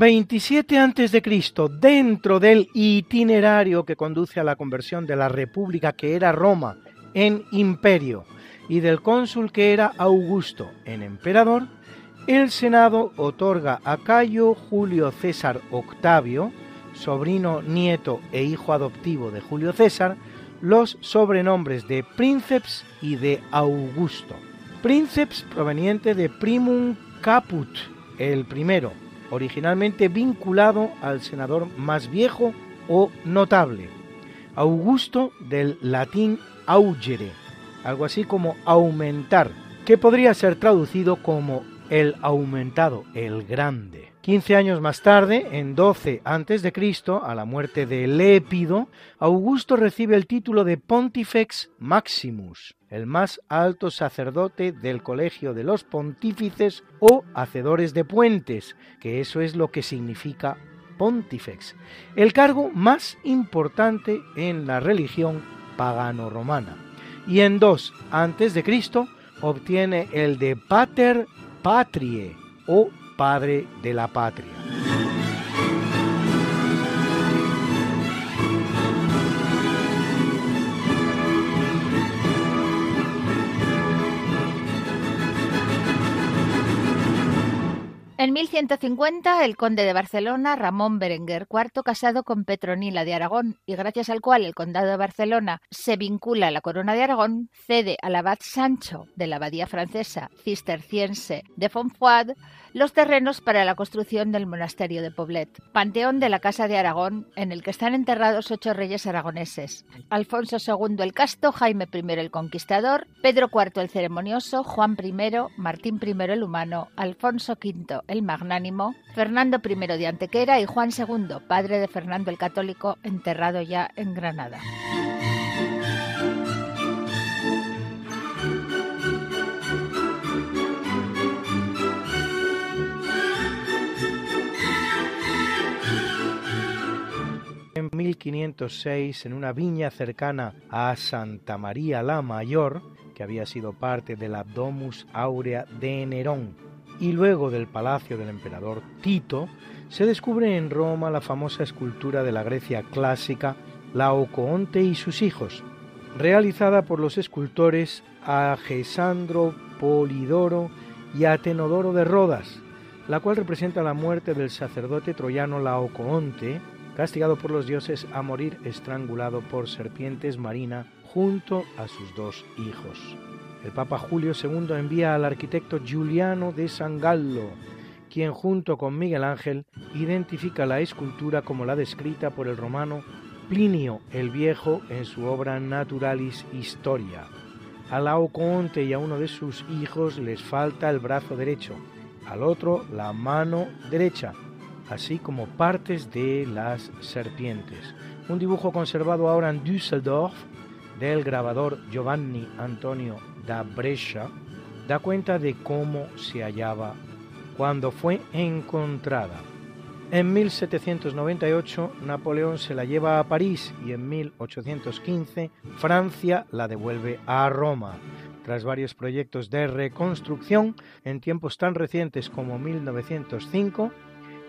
27 a.C., dentro del itinerario que conduce a la conversión de la república que era Roma en imperio y del cónsul que era Augusto en emperador, el Senado otorga a Cayo Julio César Octavio, sobrino, nieto e hijo adoptivo de Julio César, los sobrenombres de Princeps y de Augusto. Princeps proveniente de primum caput, el primero, originalmente vinculado al senador más viejo o notable. Augusto del latín augere, algo así como aumentar, que podría ser traducido como el aumentado, el grande. 15 años más tarde, en 12 a.C., a la muerte de Lépido, Augusto recibe el título de Pontifex Maximus, el más alto sacerdote del colegio de los pontífices o hacedores de puentes, que eso es lo que significa Pontifex, el cargo más importante en la religión pagano-romana. Y en 2 a.C. obtiene el de Pater Patrie o Padre de la Patria. En 1150, el conde de Barcelona, Ramón Berenguer IV, casado con Petronila de Aragón, y gracias al cual el condado de Barcelona se vincula a la corona de Aragón, cede al abad Sancho de la abadía francesa cisterciense de Fontfroid los terrenos para la construcción del monasterio de Poblet, panteón de la Casa de Aragón, en el que están enterrados ocho reyes aragoneses: Alfonso II el Casto, Jaime I el Conquistador, Pedro IV el Ceremonioso, Juan I, Martín I el Humano, Alfonso V el Magnánimo, Fernando I de Antequera y Juan II, padre de Fernando el Católico, enterrado ya en Granada. 1506, en una viña cercana a Santa María la Mayor, que había sido parte de la Domus Aurea de Nerón, y luego del palacio del emperador Tito, se descubre en Roma la famosa escultura de la Grecia clásica Laocoonte y sus hijos, realizada por los escultores Agesandro Polidoro y Atenodoro de Rodas, la cual representa la muerte del sacerdote troyano Laocoonte, castigado por los dioses a morir estrangulado por serpientes marinas junto a sus dos hijos. El Papa Julio II envía al arquitecto Giuliano de San Gallo, quien junto con Miguel Ángel identifica la escultura como la descrita por el romano Plinio el Viejo en su obra Naturalis Historia. A Laocoonte y a uno de sus hijos les falta el brazo derecho, al otro la mano derecha, así como partes de las serpientes. Un dibujo conservado ahora en Düsseldorf del grabador Giovanni Antonio da Brescia da cuenta de cómo se hallaba cuando fue encontrada. En 1798 Napoleón se la lleva a París y en 1815 Francia la devuelve a Roma. Tras varios proyectos de reconstrucción en tiempos tan recientes como 1905,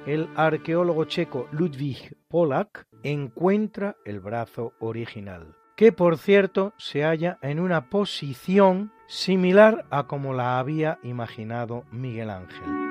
el arqueólogo checo Ludwig Polak encuentra el brazo original, que por cierto se halla en una posición similar a como la había imaginado Miguel Ángel.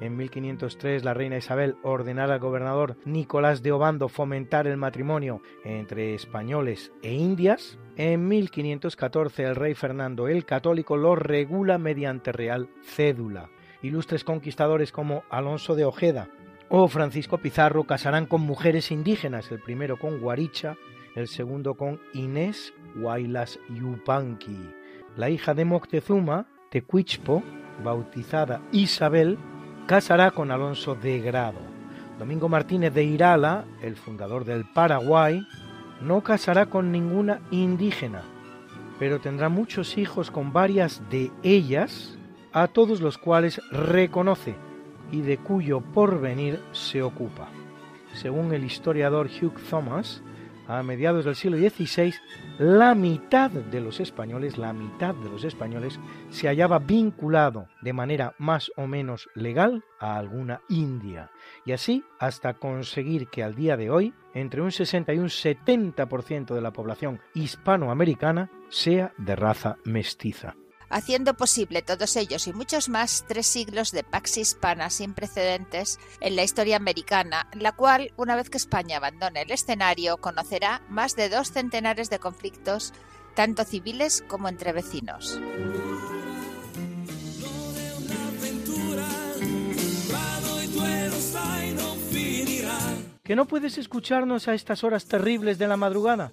en 1503 la reina Isabel ordenara al gobernador Nicolás de Obando fomentar el matrimonio entre españoles e indias. En 1514 el rey Fernando el Católico lo regula mediante real cédula. Ilustres conquistadores como Alonso de Ojeda o Francisco Pizarro casarán con mujeres indígenas, el primero con Guaricha, el segundo con Inés Huaylas Yupanqui. La hija de Moctezuma, Tecuichpo, bautizada Isabel, casará con Alonso de Grado. Domingo Martínez de Irala, el fundador del Paraguay, no casará con ninguna indígena, pero tendrá muchos hijos con varias de ellas, a todos los cuales reconoce y de cuyo porvenir se ocupa. Según el historiador Hugh Thomas, a mediados del siglo XVI, la mitad de los españoles, la mitad de los españoles se hallaba vinculado de manera más o menos legal a alguna India. Y así hasta conseguir que al día de hoy, entre un 60 y un 70% de la población hispanoamericana sea de raza mestiza haciendo posible todos ellos y muchos más tres siglos de pax hispana sin precedentes en la historia americana, la cual, una vez que España abandone el escenario, conocerá más de dos centenares de conflictos, tanto civiles como entre vecinos. ¿Que no puedes escucharnos a estas horas terribles de la madrugada?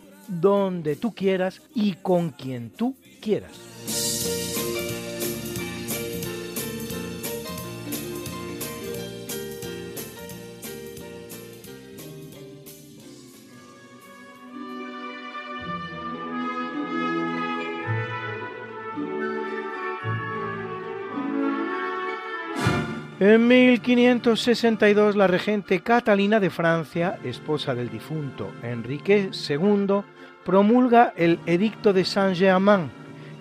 donde tú quieras y con quien tú quieras. En 1562 la regente Catalina de Francia, esposa del difunto Enrique II, promulga el Edicto de Saint-Germain,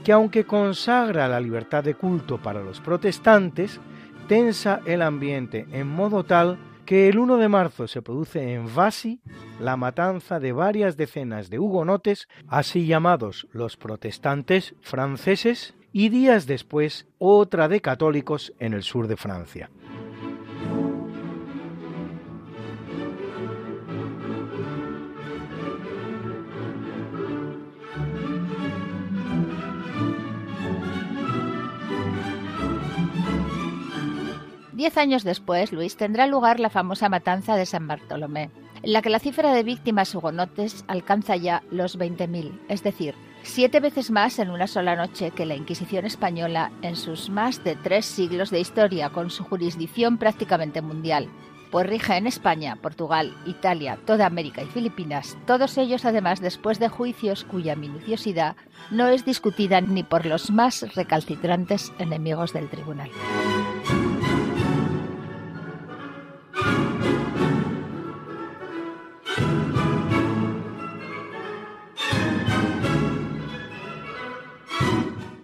que aunque consagra la libertad de culto para los protestantes, tensa el ambiente en modo tal que el 1 de marzo se produce en Vasi la matanza de varias decenas de hugonotes, así llamados los protestantes franceses, y días después otra de católicos en el sur de Francia. Diez años después, Luis, tendrá lugar la famosa matanza de San Bartolomé, en la que la cifra de víctimas hugonotes alcanza ya los 20.000, es decir, siete veces más en una sola noche que la Inquisición española en sus más de tres siglos de historia, con su jurisdicción prácticamente mundial. Pues rige en España, Portugal, Italia, toda América y Filipinas, todos ellos además después de juicios cuya minuciosidad no es discutida ni por los más recalcitrantes enemigos del tribunal.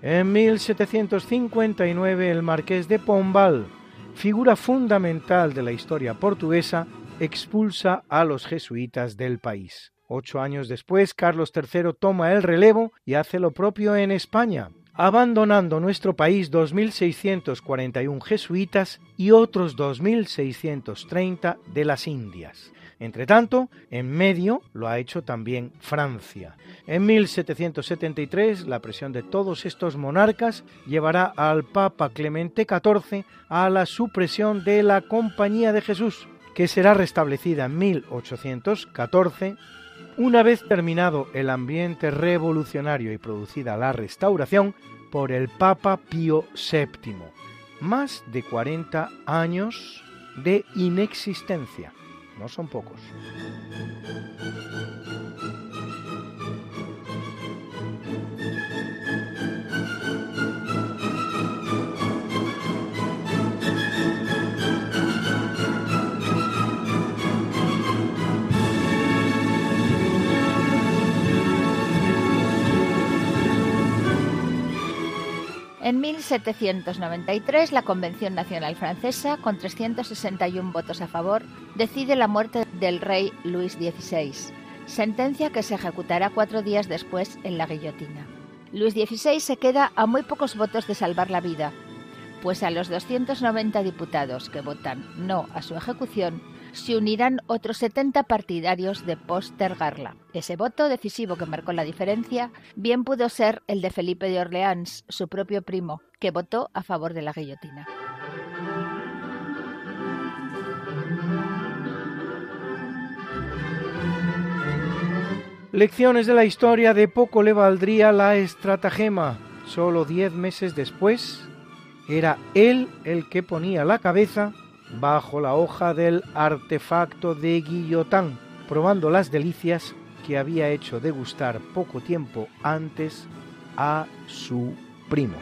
En 1759 el marqués de Pombal, figura fundamental de la historia portuguesa, expulsa a los jesuitas del país. Ocho años después, Carlos III toma el relevo y hace lo propio en España, abandonando nuestro país 2.641 jesuitas y otros 2.630 de las Indias. Entre tanto, en medio lo ha hecho también Francia. En 1773, la presión de todos estos monarcas llevará al Papa Clemente XIV a la supresión de la Compañía de Jesús, que será restablecida en 1814 una vez terminado el ambiente revolucionario y producida la restauración por el Papa Pío VII. Más de 40 años de inexistencia no son pocos. 1793, la Convención Nacional Francesa, con 361 votos a favor, decide la muerte del rey Luis XVI, sentencia que se ejecutará cuatro días después en la guillotina. Luis XVI se queda a muy pocos votos de salvar la vida, pues a los 290 diputados que votan no a su ejecución se unirán otros 70 partidarios de postergarla. Ese voto decisivo que marcó la diferencia bien pudo ser el de Felipe de Orleans, su propio primo, que votó a favor de la guillotina. Lecciones de la historia de poco le valdría la estratagema. Solo diez meses después, era él el que ponía la cabeza bajo la hoja del artefacto de Guillotán, probando las delicias que había hecho degustar poco tiempo antes a su primo.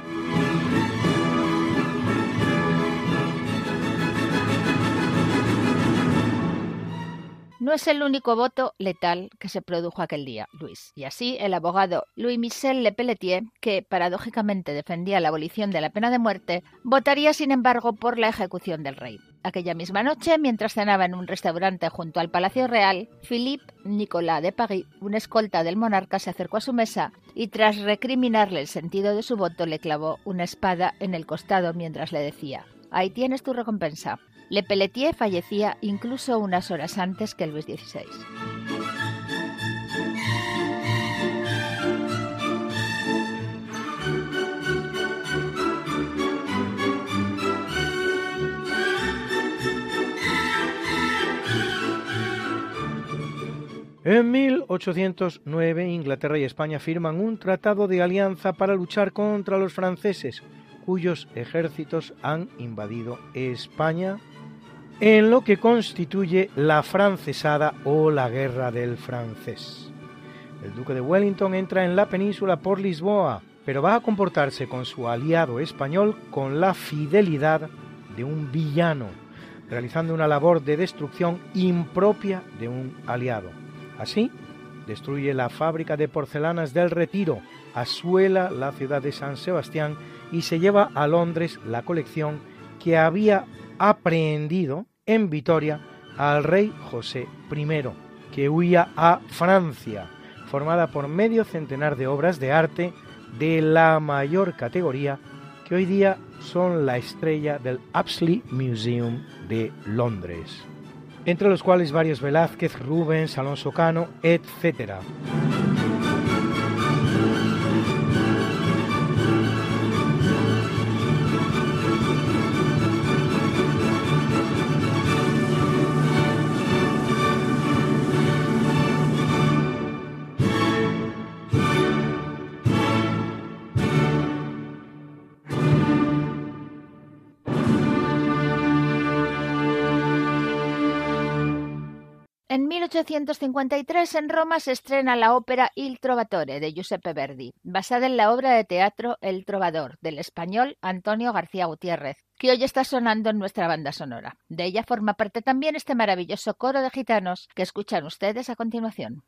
No es el único voto letal que se produjo aquel día, Luis. Y así, el abogado Louis-Michel Le Pelletier, que paradójicamente defendía la abolición de la pena de muerte, votaría sin embargo por la ejecución del rey. Aquella misma noche, mientras cenaba en un restaurante junto al Palacio Real, Philippe Nicolas de Paris, un escolta del monarca, se acercó a su mesa y tras recriminarle el sentido de su voto le clavó una espada en el costado mientras le decía Ahí tienes tu recompensa. Le Pelletier fallecía incluso unas horas antes que Luis XVI. En 1809 Inglaterra y España firman un tratado de alianza para luchar contra los franceses, cuyos ejércitos han invadido España en lo que constituye la francesada o la guerra del francés. El duque de Wellington entra en la península por Lisboa, pero va a comportarse con su aliado español con la fidelidad de un villano, realizando una labor de destrucción impropia de un aliado. Así, destruye la fábrica de porcelanas del Retiro, asuela la ciudad de San Sebastián y se lleva a Londres la colección que había aprehendido en Vitoria al rey José I, que huía a Francia, formada por medio centenar de obras de arte de la mayor categoría que hoy día son la estrella del Apsley Museum de Londres, entre los cuales varios Velázquez, Rubens, Alonso Cano, etc. En 1853 en Roma se estrena la ópera Il Trovatore de Giuseppe Verdi, basada en la obra de teatro El Trovador del español Antonio García Gutiérrez, que hoy está sonando en nuestra banda sonora. De ella forma parte también este maravilloso coro de gitanos que escuchan ustedes a continuación.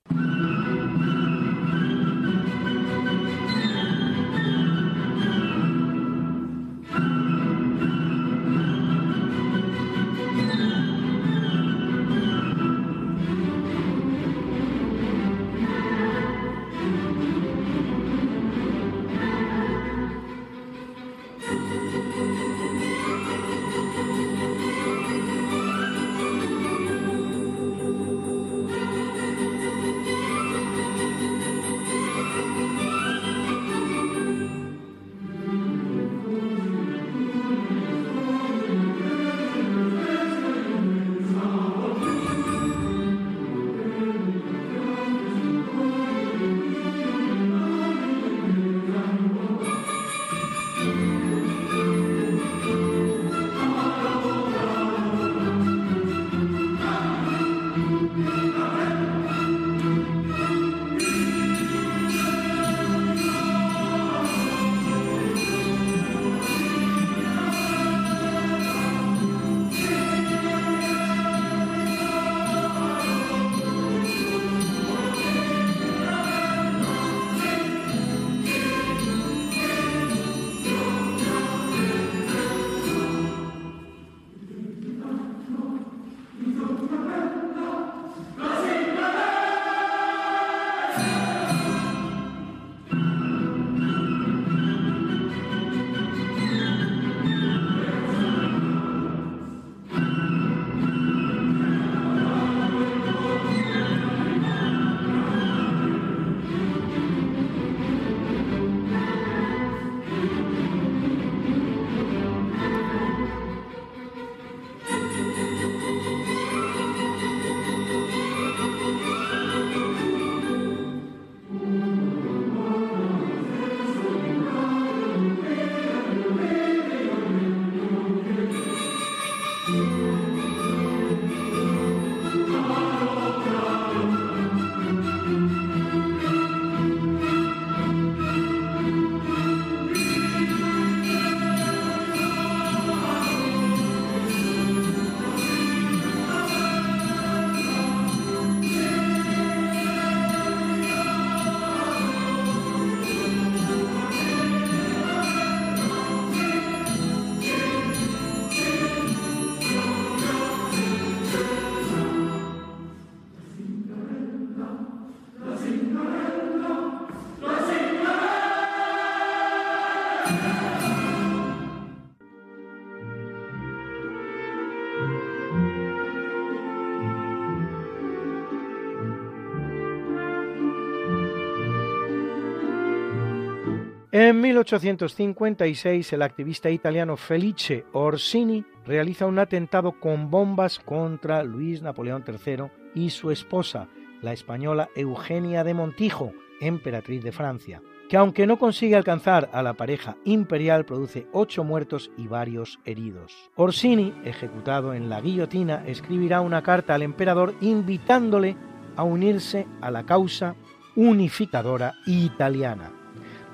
En 1856, el activista italiano Felice Orsini realiza un atentado con bombas contra Luis Napoleón III y su esposa, la española Eugenia de Montijo, emperatriz de Francia, que aunque no consigue alcanzar a la pareja imperial, produce ocho muertos y varios heridos. Orsini, ejecutado en la guillotina, escribirá una carta al emperador invitándole a unirse a la causa unificadora italiana.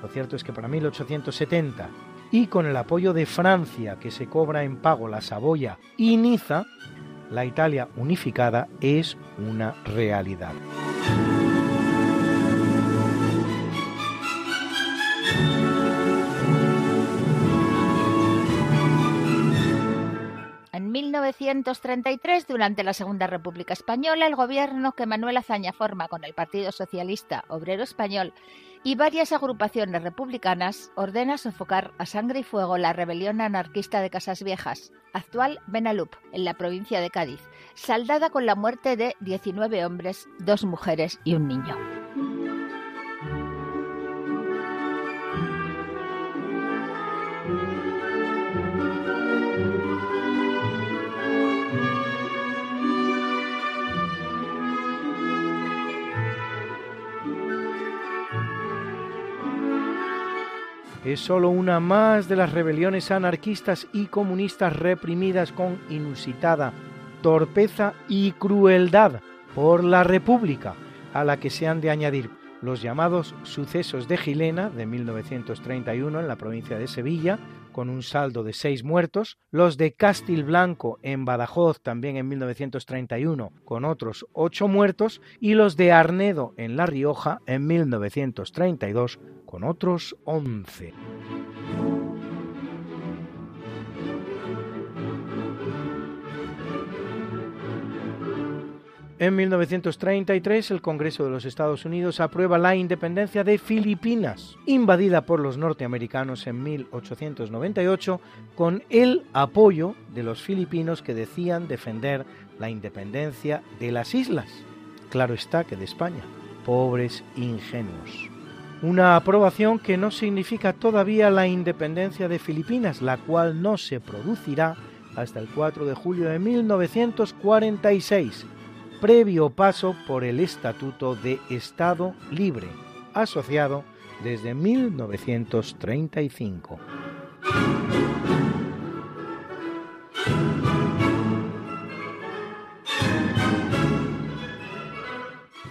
Lo cierto es que para 1870, y con el apoyo de Francia, que se cobra en pago la Saboya y Niza, la Italia unificada es una realidad. 1933, durante la Segunda República Española, el gobierno que Manuel Azaña forma con el Partido Socialista Obrero Español y varias agrupaciones republicanas ordena sofocar a sangre y fuego la rebelión anarquista de Casas Viejas, actual Benalup, en la provincia de Cádiz, saldada con la muerte de 19 hombres, dos mujeres y un niño. Es solo una más de las rebeliones anarquistas y comunistas reprimidas con inusitada torpeza y crueldad por la República, a la que se han de añadir los llamados sucesos de Gilena de 1931 en la provincia de Sevilla, con un saldo de seis muertos, los de Castilblanco en Badajoz también en 1931 con otros ocho muertos y los de Arnedo en La Rioja en 1932 con otros once. En 1933 el Congreso de los Estados Unidos aprueba la independencia de Filipinas, invadida por los norteamericanos en 1898, con el apoyo de los filipinos que decían defender la independencia de las islas. Claro está que de España. Pobres ingenuos. Una aprobación que no significa todavía la independencia de Filipinas, la cual no se producirá hasta el 4 de julio de 1946 previo paso por el Estatuto de Estado Libre, asociado desde 1935.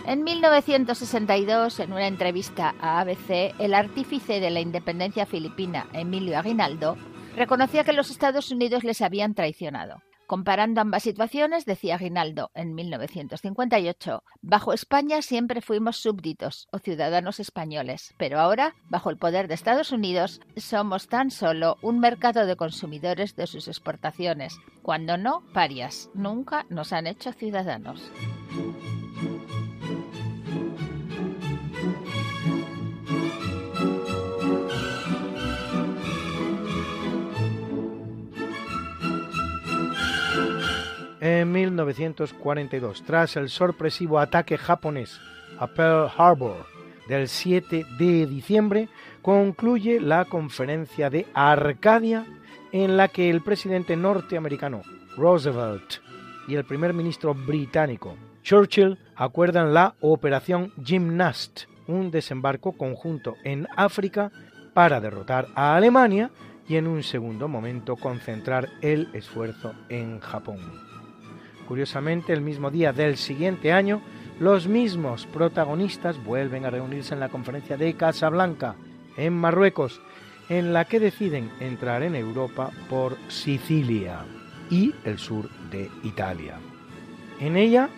En 1962, en una entrevista a ABC, el artífice de la independencia filipina, Emilio Aguinaldo, reconocía que los Estados Unidos les habían traicionado. Comparando ambas situaciones, decía Aguinaldo en 1958, bajo España siempre fuimos súbditos o ciudadanos españoles, pero ahora, bajo el poder de Estados Unidos, somos tan solo un mercado de consumidores de sus exportaciones, cuando no parias, nunca nos han hecho ciudadanos. En 1942, tras el sorpresivo ataque japonés a Pearl Harbor del 7 de diciembre, concluye la conferencia de Arcadia en la que el presidente norteamericano Roosevelt y el primer ministro británico Churchill acuerdan la Operación Gymnast, un desembarco conjunto en África para derrotar a Alemania y en un segundo momento concentrar el esfuerzo en Japón. Curiosamente, el mismo día del siguiente año, los mismos protagonistas vuelven a reunirse en la conferencia de Casablanca, en Marruecos, en la que deciden entrar en Europa por Sicilia y el sur de Italia. En ella,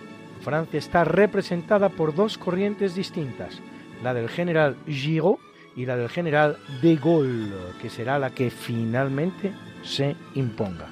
Francia está representada por dos corrientes distintas, la del general Giraud y la del general de Gaulle, que será la que finalmente se imponga.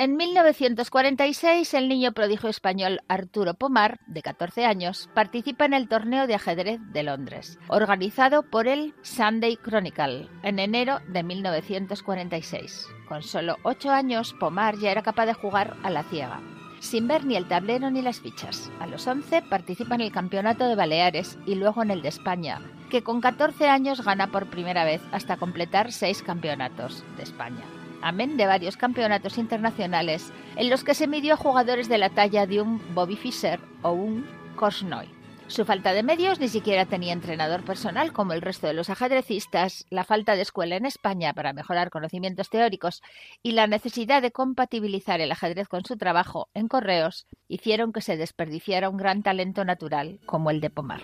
En 1946, el niño prodigio español Arturo Pomar, de 14 años, participa en el torneo de ajedrez de Londres, organizado por el Sunday Chronicle, en enero de 1946. Con solo 8 años, Pomar ya era capaz de jugar a la ciega, sin ver ni el tablero ni las fichas. A los 11 participa en el Campeonato de Baleares y luego en el de España, que con 14 años gana por primera vez hasta completar 6 campeonatos de España amén de varios campeonatos internacionales en los que se midió a jugadores de la talla de un Bobby Fischer o un Korsnoy. Su falta de medios ni siquiera tenía entrenador personal como el resto de los ajedrecistas, la falta de escuela en España para mejorar conocimientos teóricos y la necesidad de compatibilizar el ajedrez con su trabajo en correos hicieron que se desperdiciara un gran talento natural como el de Pomar.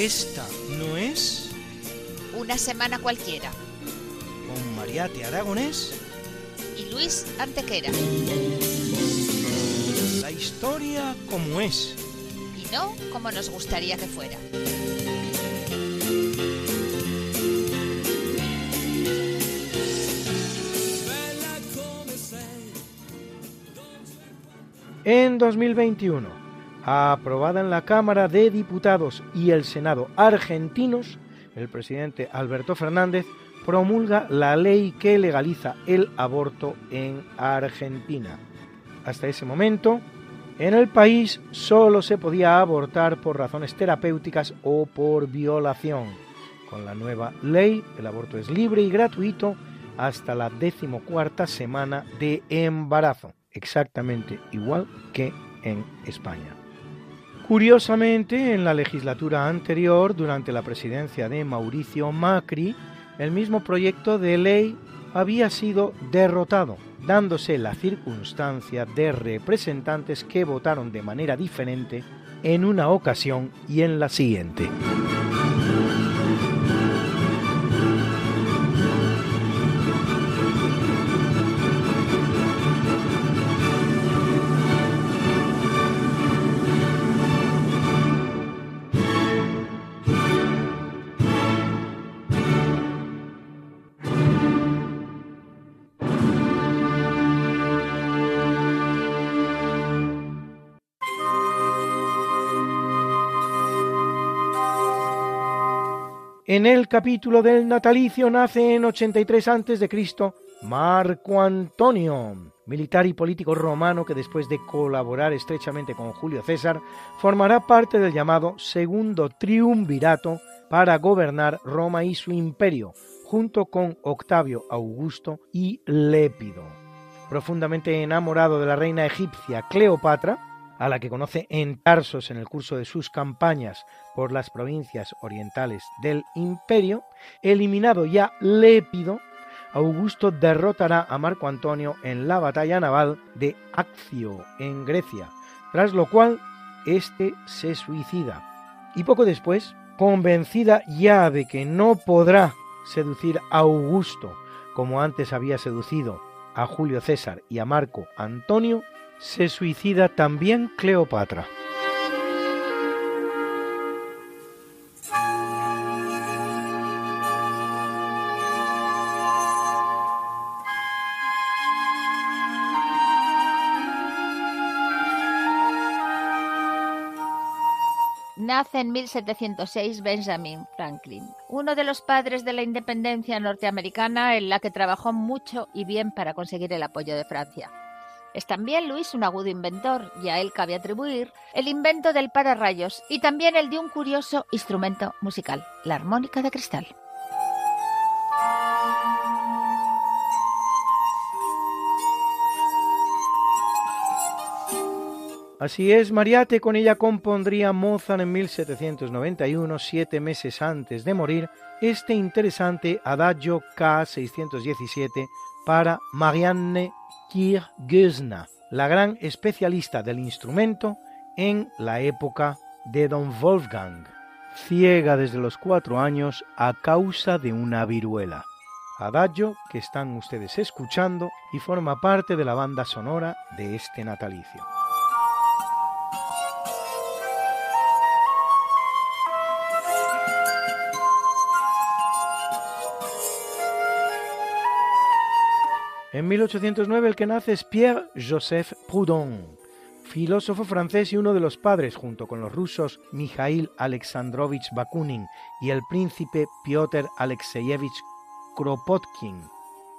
Esta no es Una semana cualquiera. con Mariate Aragonés Y Luis Antequera. la historia como es. Y no como nos gustaría que fuera. En 2021, aprobada en la Cámara de Diputados y el Senado argentinos, el presidente Alberto Fernández promulga la ley que legaliza el aborto en Argentina. Hasta ese momento, en el país solo se podía abortar por razones terapéuticas o por violación. Con la nueva ley, el aborto es libre y gratuito hasta la decimocuarta semana de embarazo, exactamente igual que en España. Curiosamente, en la legislatura anterior, durante la presidencia de Mauricio Macri, el mismo proyecto de ley había sido derrotado, dándose la circunstancia de representantes que votaron de manera diferente en una ocasión y en la siguiente. En el capítulo del natalicio nace en 83 a.C. Marco Antonio, militar y político romano que después de colaborar estrechamente con Julio César, formará parte del llamado Segundo Triunvirato para gobernar Roma y su imperio, junto con Octavio Augusto y Lépido. Profundamente enamorado de la reina egipcia Cleopatra, a la que conoce en Tarsos en el curso de sus campañas por las provincias orientales del imperio, eliminado ya Lépido, Augusto derrotará a Marco Antonio en la batalla naval de Accio, en Grecia, tras lo cual éste se suicida. Y poco después, convencida ya de que no podrá seducir a Augusto como antes había seducido a Julio César y a Marco Antonio, se suicida también Cleopatra. Nace en 1706 Benjamin Franklin, uno de los padres de la independencia norteamericana en la que trabajó mucho y bien para conseguir el apoyo de Francia. Es también Luis un agudo inventor, y a él cabe atribuir el invento del pararrayos y también el de un curioso instrumento musical, la armónica de cristal. Así es, Mariate con ella compondría Mozart en 1791, siete meses antes de morir, este interesante Adagio K617 para Marianne Kirgüsna, la gran especialista del instrumento en la época de Don Wolfgang, ciega desde los cuatro años a causa de una viruela. Adagio que están ustedes escuchando y forma parte de la banda sonora de este natalicio. En 1809 el que nace es Pierre-Joseph Proudhon, filósofo francés y uno de los padres, junto con los rusos Mikhail Alexandrovich Bakunin y el príncipe Piotr Alexeyevich Kropotkin,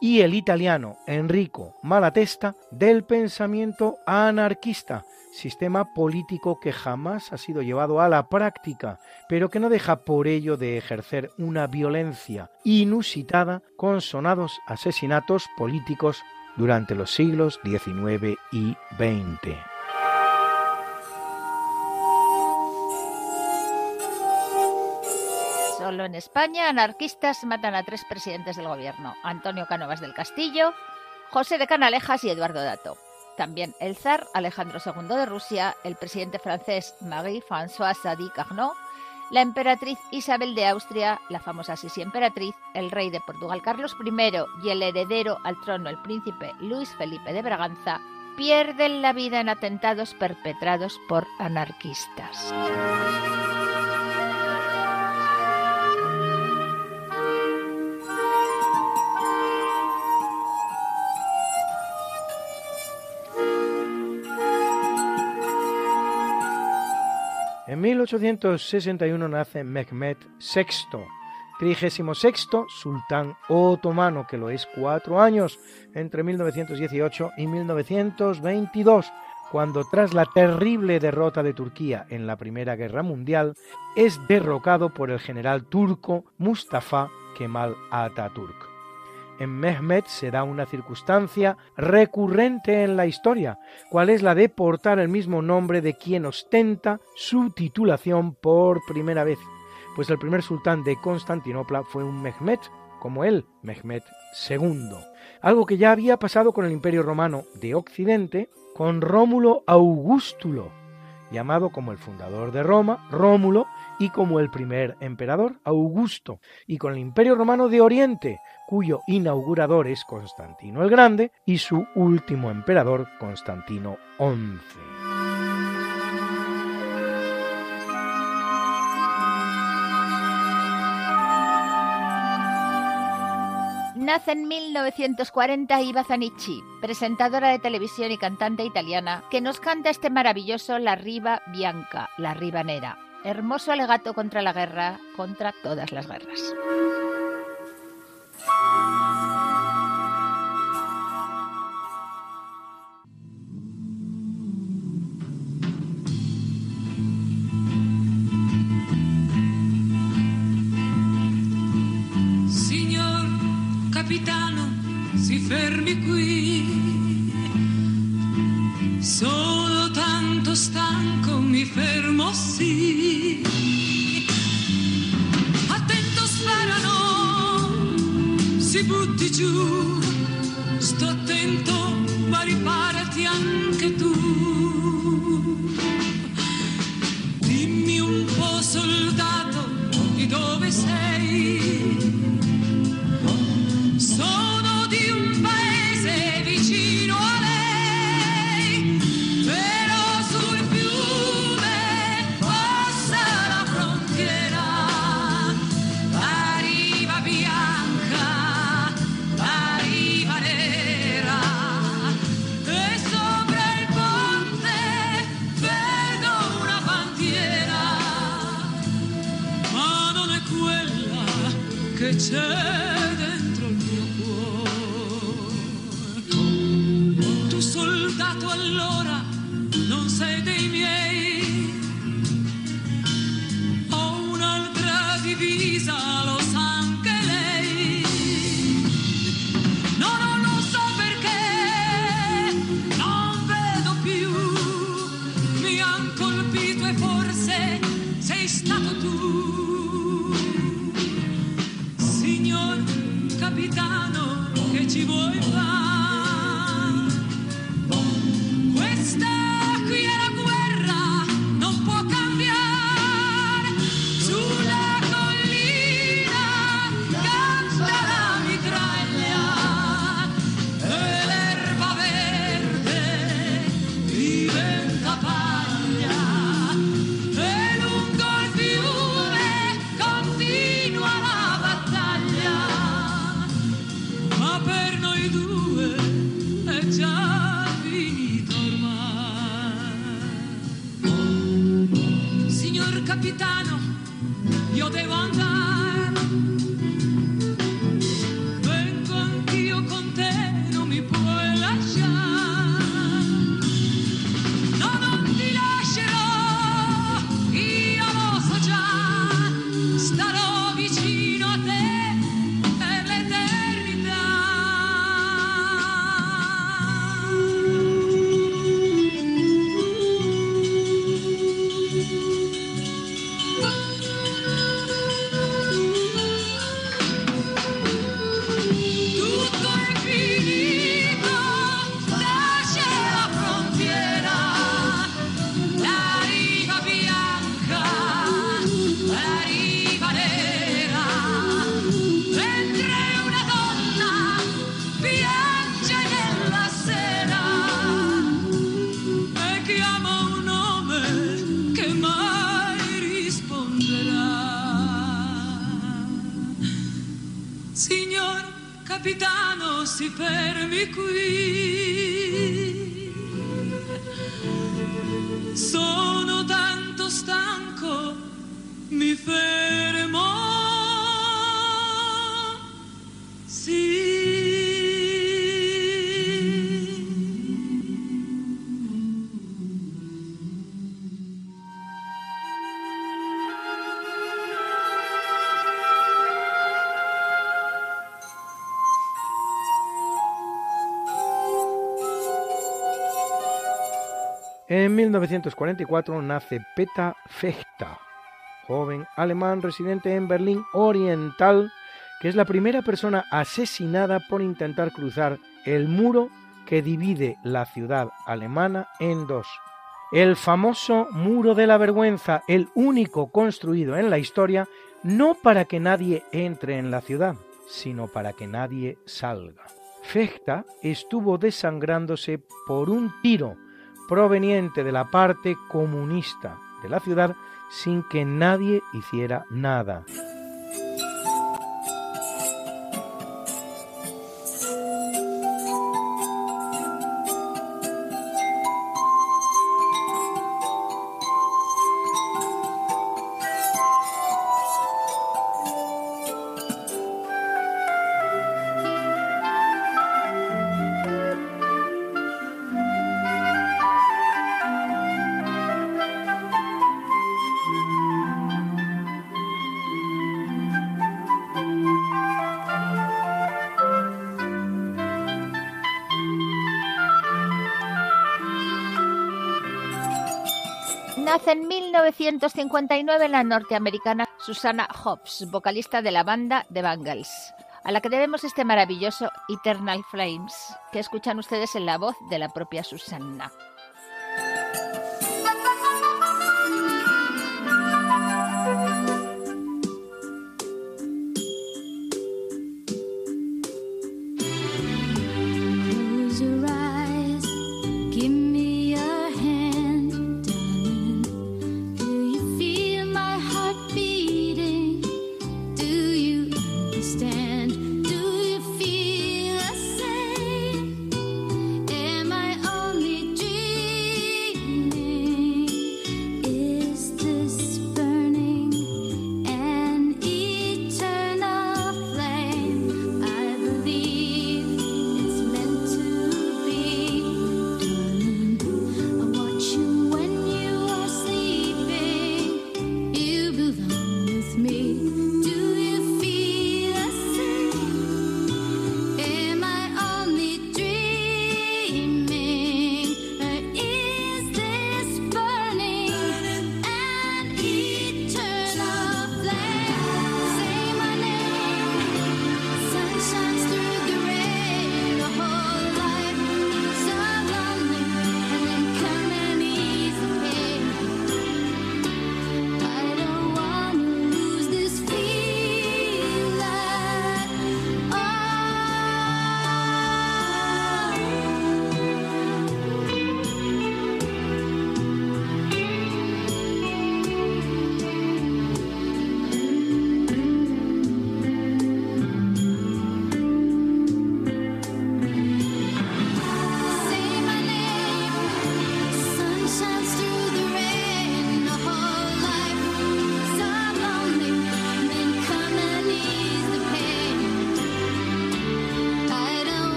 y el italiano Enrico Malatesta del pensamiento anarquista, sistema político que jamás ha sido llevado a la práctica, pero que no deja por ello de ejercer una violencia inusitada con sonados asesinatos políticos durante los siglos XIX y XX. Solo en España, anarquistas matan a tres presidentes del gobierno: Antonio Cánovas del Castillo, José de Canalejas y Eduardo Dato. También el zar Alejandro II de Rusia, el presidente francés Marie-François Sadi Carnot, la emperatriz Isabel de Austria, la famosa Sisi emperatriz, el rey de Portugal Carlos I y el heredero al trono el príncipe Luis Felipe de Braganza pierden la vida en atentados perpetrados por anarquistas. 1861 nace Mehmed VI, 36 sultán otomano, que lo es cuatro años, entre 1918 y 1922, cuando tras la terrible derrota de Turquía en la Primera Guerra Mundial, es derrocado por el general turco Mustafa Kemal Atatürk. En Mehmed se da una circunstancia recurrente en la historia, cual es la de portar el mismo nombre de quien ostenta su titulación por primera vez, pues el primer sultán de Constantinopla fue un Mehmed, como él, Mehmed II, algo que ya había pasado con el Imperio Romano de Occidente, con Rómulo Augustulo, llamado como el fundador de Roma, Rómulo, y como el primer emperador, Augusto, y con el Imperio Romano de Oriente, cuyo inaugurador es Constantino el Grande, y su último emperador, Constantino XI. Nace en 1940 Iva Zanicci, presentadora de televisión y cantante italiana, que nos canta este maravilloso La Riva Bianca, La Ribanera, hermoso alegato contra la guerra, contra todas las guerras. to return. 1944 nace Peta Fechta, joven alemán residente en Berlín Oriental, que es la primera persona asesinada por intentar cruzar el muro que divide la ciudad alemana en dos. El famoso muro de la vergüenza, el único construido en la historia, no para que nadie entre en la ciudad, sino para que nadie salga. Fechta estuvo desangrándose por un tiro proveniente de la parte comunista de la ciudad sin que nadie hiciera nada. 1959 la norteamericana Susanna Hobbs, vocalista de la banda The Bangles, a la que debemos este maravilloso Eternal Flames, que escuchan ustedes en la voz de la propia Susanna.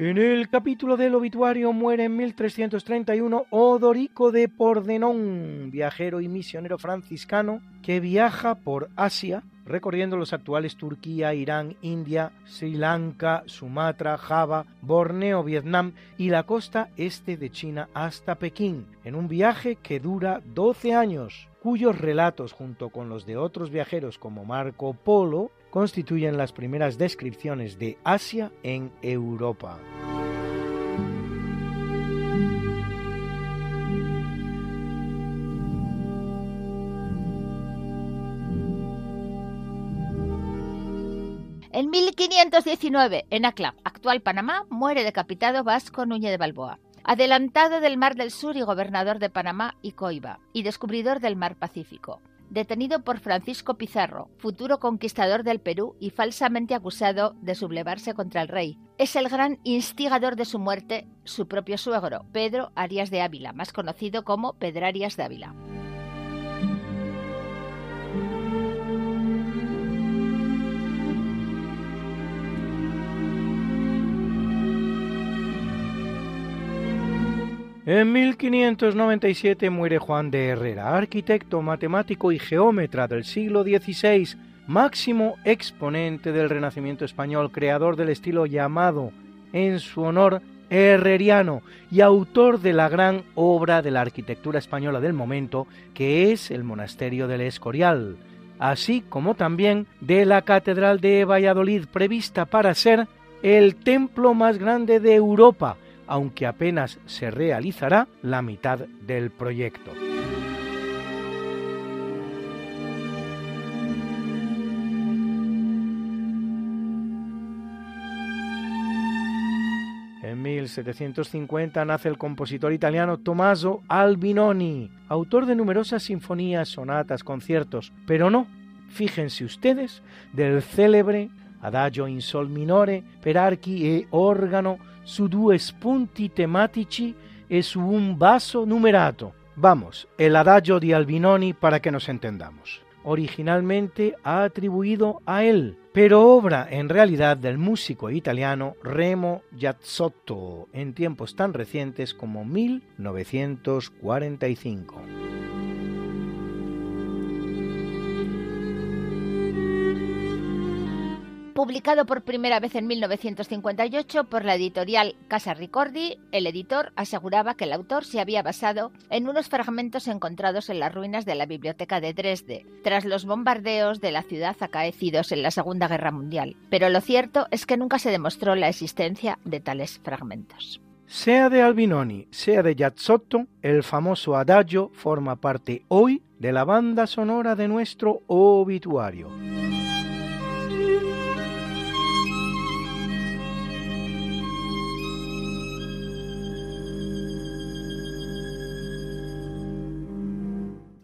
En el capítulo del obituario muere en 1331 Odorico de Pordenón, viajero y misionero franciscano que viaja por Asia recorriendo los actuales Turquía, Irán, India, Sri Lanka, Sumatra, Java, Borneo, Vietnam y la costa este de China hasta Pekín, en un viaje que dura 12 años, cuyos relatos junto con los de otros viajeros como Marco Polo constituyen las primeras descripciones de Asia en Europa. En 1519, en Acla, actual Panamá, muere decapitado Vasco Núñez de Balboa, adelantado del Mar del Sur y gobernador de Panamá y Coiba, y descubridor del Mar Pacífico. Detenido por Francisco Pizarro, futuro conquistador del Perú y falsamente acusado de sublevarse contra el rey. Es el gran instigador de su muerte su propio suegro, Pedro Arias de Ávila, más conocido como Pedrarias de Ávila. En 1597 muere Juan de Herrera, arquitecto, matemático y geómetra del siglo XVI, máximo exponente del Renacimiento español, creador del estilo llamado en su honor herreriano y autor de la gran obra de la arquitectura española del momento, que es el Monasterio del Escorial, así como también de la Catedral de Valladolid, prevista para ser el templo más grande de Europa, aunque apenas se realizará la mitad del proyecto. En 1750 nace el compositor italiano Tommaso Albinoni, autor de numerosas sinfonías, sonatas, conciertos, pero no, fíjense ustedes, del célebre Adagio in sol minore per archi e organo su due spunti tematici e su un basso numerato. Vamos, el adagio di Albinoni para que nos entendamos. Originalmente ha atribuido a él, pero obra en realidad del músico italiano Remo Giazzotto en tiempos tan recientes como 1945. Publicado por primera vez en 1958 por la editorial Casa Ricordi, el editor aseguraba que el autor se había basado en unos fragmentos encontrados en las ruinas de la biblioteca de Dresde, tras los bombardeos de la ciudad acaecidos en la Segunda Guerra Mundial. Pero lo cierto es que nunca se demostró la existencia de tales fragmentos. Sea de Albinoni, sea de Giazzotto, el famoso adagio forma parte hoy de la banda sonora de nuestro obituario.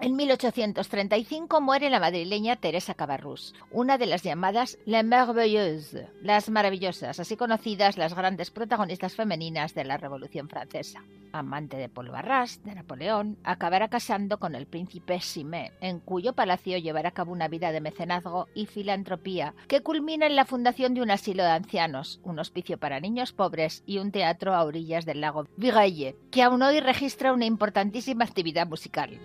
En 1835 muere la madrileña Teresa Cabarrús, una de las llamadas Les Merveilleuses, las maravillosas, así conocidas las grandes protagonistas femeninas de la Revolución Francesa. Amante de Paul Barras, de Napoleón, acabará casando con el príncipe Simé, en cuyo palacio llevará a cabo una vida de mecenazgo y filantropía que culmina en la fundación de un asilo de ancianos, un hospicio para niños pobres y un teatro a orillas del lago Vigaille, que aún hoy registra una importantísima actividad musical.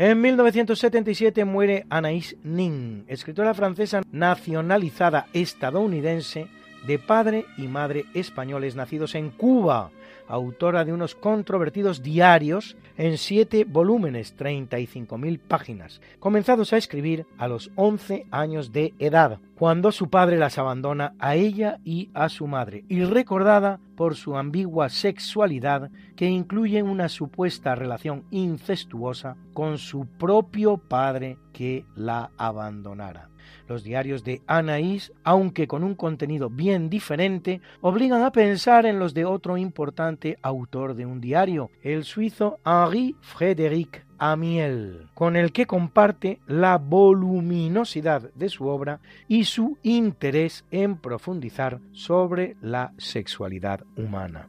En 1977 muere Anaïs Nin, escritora francesa nacionalizada estadounidense de padre y madre españoles nacidos en Cuba, autora de unos controvertidos diarios en siete volúmenes, 35.000 páginas, comenzados a escribir a los 11 años de edad, cuando su padre las abandona a ella y a su madre, y recordada por su ambigua sexualidad que incluye una supuesta relación incestuosa con su propio padre que la abandonara. Los diarios de Anaïs, aunque con un contenido bien diferente, obligan a pensar en los de otro importante autor de un diario, el suizo Henri Frédéric Amiel, con el que comparte la voluminosidad de su obra y su interés en profundizar sobre la sexualidad humana.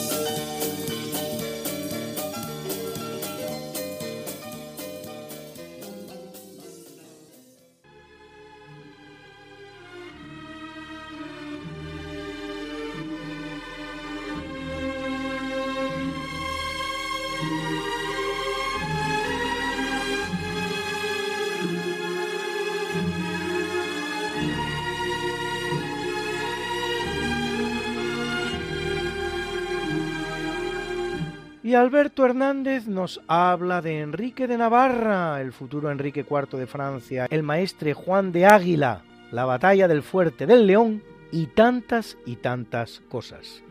Alberto Hernández nos habla de Enrique de Navarra, el futuro Enrique IV de Francia, el maestre Juan de Águila, la batalla del Fuerte del León y tantas y tantas cosas.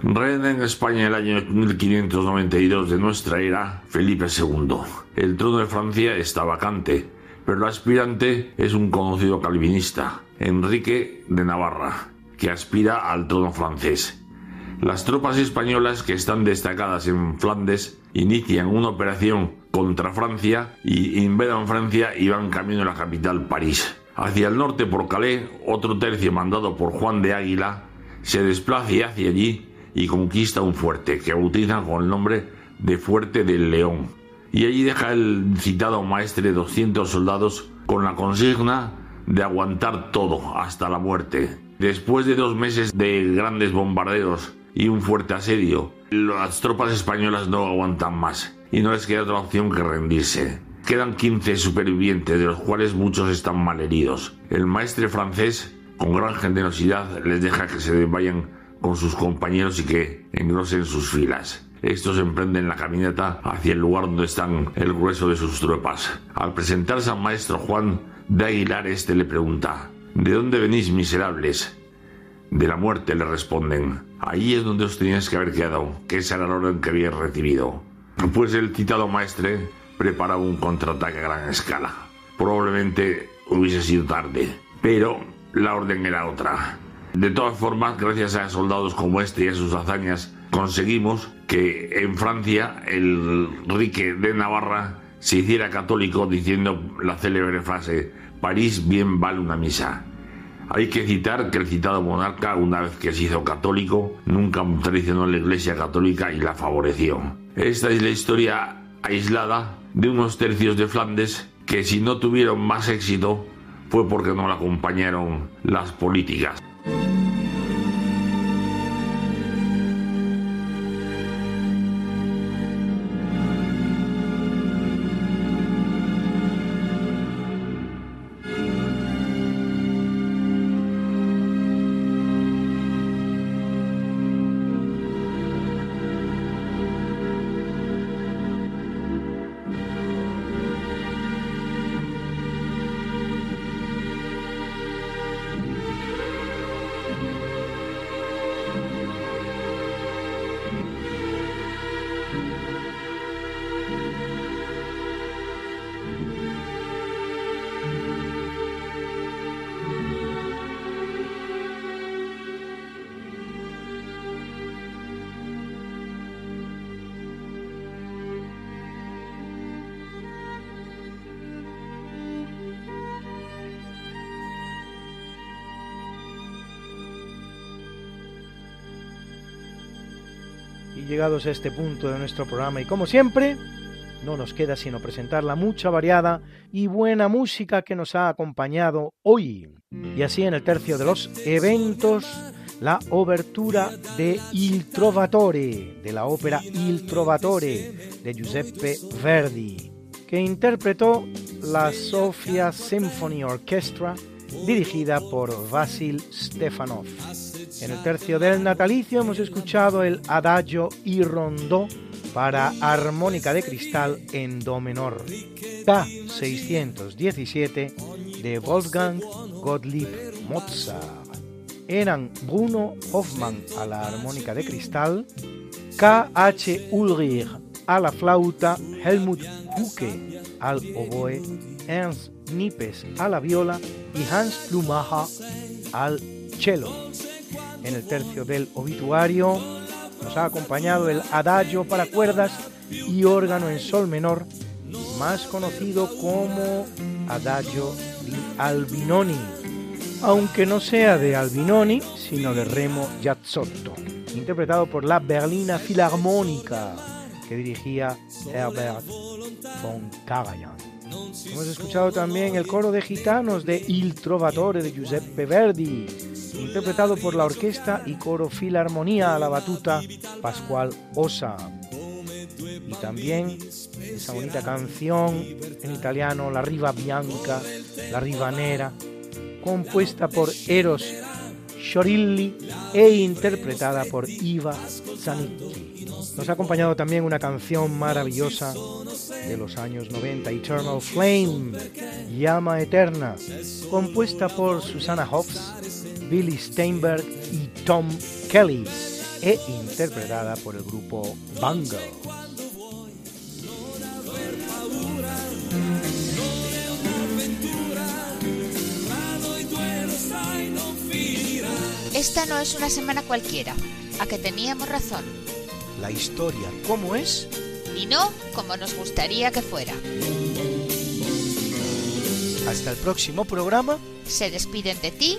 Reina en España el año 1592 de nuestra era Felipe II. El trono de Francia está vacante, pero el aspirante es un conocido calvinista, Enrique de Navarra, que aspira al trono francés. Las tropas españolas que están destacadas en Flandes inician una operación contra Francia y invadan Francia y van camino a la capital París. Hacia el norte por Calais, otro tercio mandado por Juan de Águila se desplaza hacia allí y conquista un fuerte que bautizan con el nombre de Fuerte del León. Y allí deja el citado maestre 200 soldados con la consigna de aguantar todo hasta la muerte. Después de dos meses de grandes bombardeos y un fuerte asedio, las tropas españolas no aguantan más y no les queda otra opción que rendirse. Quedan 15 supervivientes, de los cuales muchos están malheridos. El maestre francés, con gran generosidad, les deja que se vayan con sus compañeros y que engrosen sus filas. Estos emprenden la caminata hacia el lugar donde están el grueso de sus tropas. Al presentarse al maestro Juan de Aguilar, este le pregunta: ¿De dónde venís, miserables? De la muerte, le responden. Ahí es donde os teníais que haber quedado, que esa era la orden que habíais recibido. Pues el citado maestre preparaba un contraataque a gran escala. Probablemente hubiese sido tarde, pero la orden era otra. De todas formas, gracias a soldados como este y a sus hazañas, conseguimos que en Francia el Enrique de Navarra se hiciera católico diciendo la célebre frase París bien vale una misa. Hay que citar que el citado monarca, una vez que se hizo católico, nunca traicionó la Iglesia católica y la favoreció. Esta es la historia aislada de unos tercios de Flandes que si no tuvieron más éxito fue porque no la acompañaron las políticas. Llegados a este punto de nuestro programa y como siempre, no nos queda sino presentar la mucha variada y buena música que nos ha acompañado hoy. Y así en el tercio de los eventos, la obertura de Il Trovatore, de la ópera Il Trovatore de Giuseppe Verdi, que interpretó la Sofia Symphony Orchestra dirigida por Vasil Stefanov. En el tercio del natalicio hemos escuchado el Adagio y Rondó para armónica de cristal en Do menor, K617 de Wolfgang Gottlieb Mozart. Eran Bruno Hoffmann a la armónica de cristal, K.H. Ulrich a la flauta, Helmut Hucke al oboe, Ernst Nippes a la viola y Hans Plumacher al cello. En el tercio del obituario. Nos ha acompañado el adagio para cuerdas y órgano en sol menor, más conocido como adagio di Albinoni, aunque no sea de Albinoni, sino de Remo Giazzotto, interpretado por la Berlina Filarmónica, que dirigía Herbert von Karajan. Hemos escuchado también el coro de gitanos de Il Trovatore de Giuseppe Verdi, interpretado por la orquesta y coro Filarmonía a la batuta Pascual Osa. Y también esa bonita canción en italiano, La Riva Bianca, La Riva Nera, compuesta por Eros Sciorilli e interpretada por Iva Zanicchi. Nos ha acompañado también una canción maravillosa de los años 90, Eternal Flame, Llama Eterna, compuesta por Susanna Hoffs, Billy Steinberg y Tom Kelly, e interpretada por el grupo Bungle. Esta no es una semana cualquiera, a que teníamos razón, La historia, ¿cómo es? y no como nos gustaría que fuera. Hasta el próximo programa, Se despiden de ti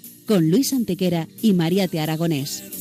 con Luis Antequera y María Te Aragonés.